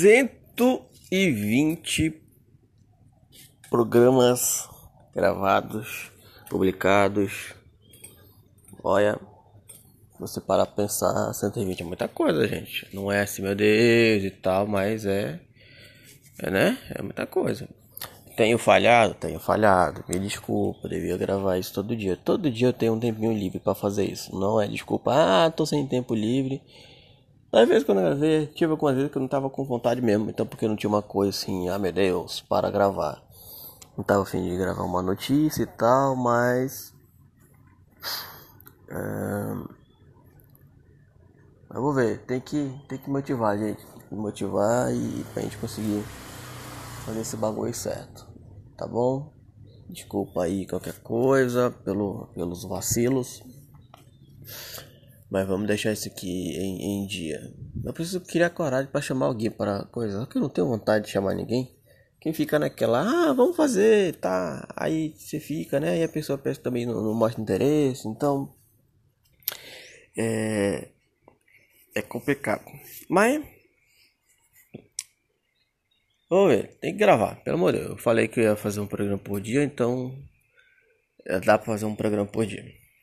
120 programas gravados, publicados. Olha, você para pensar, 120 é muita coisa, gente. Não é assim, meu Deus e tal, mas é, é né? É muita coisa. Tenho falhado? Tenho falhado. Me desculpa, devia gravar isso todo dia. Todo dia eu tenho um tempinho livre para fazer isso. Não é desculpa, ah, tô sem tempo livre. Às vezes quando eu gravei, tive algumas vezes que eu não tava com vontade mesmo. Então porque não tinha uma coisa assim, ah meu Deus, para gravar. Não tava afim de gravar uma notícia e tal, mas. É... Vou ver, tem que, tem que motivar, gente. Que motivar e pra gente conseguir fazer esse bagulho certo. Tá bom? Desculpa aí qualquer coisa pelo, pelos vacilos. Mas vamos deixar isso aqui em, em dia. Eu preciso criar coragem para chamar alguém para coisa. Que eu não tenho vontade de chamar ninguém. Quem fica naquela, ah, vamos fazer, tá. Aí você fica, né? E a pessoa pensa também não, não mostra interesse. Então. É. É complicado. Mas. Vamos ver, tem que gravar, pelo amor de Deus. Eu falei que eu ia fazer um programa por dia, então. Dá pra fazer um programa por dia.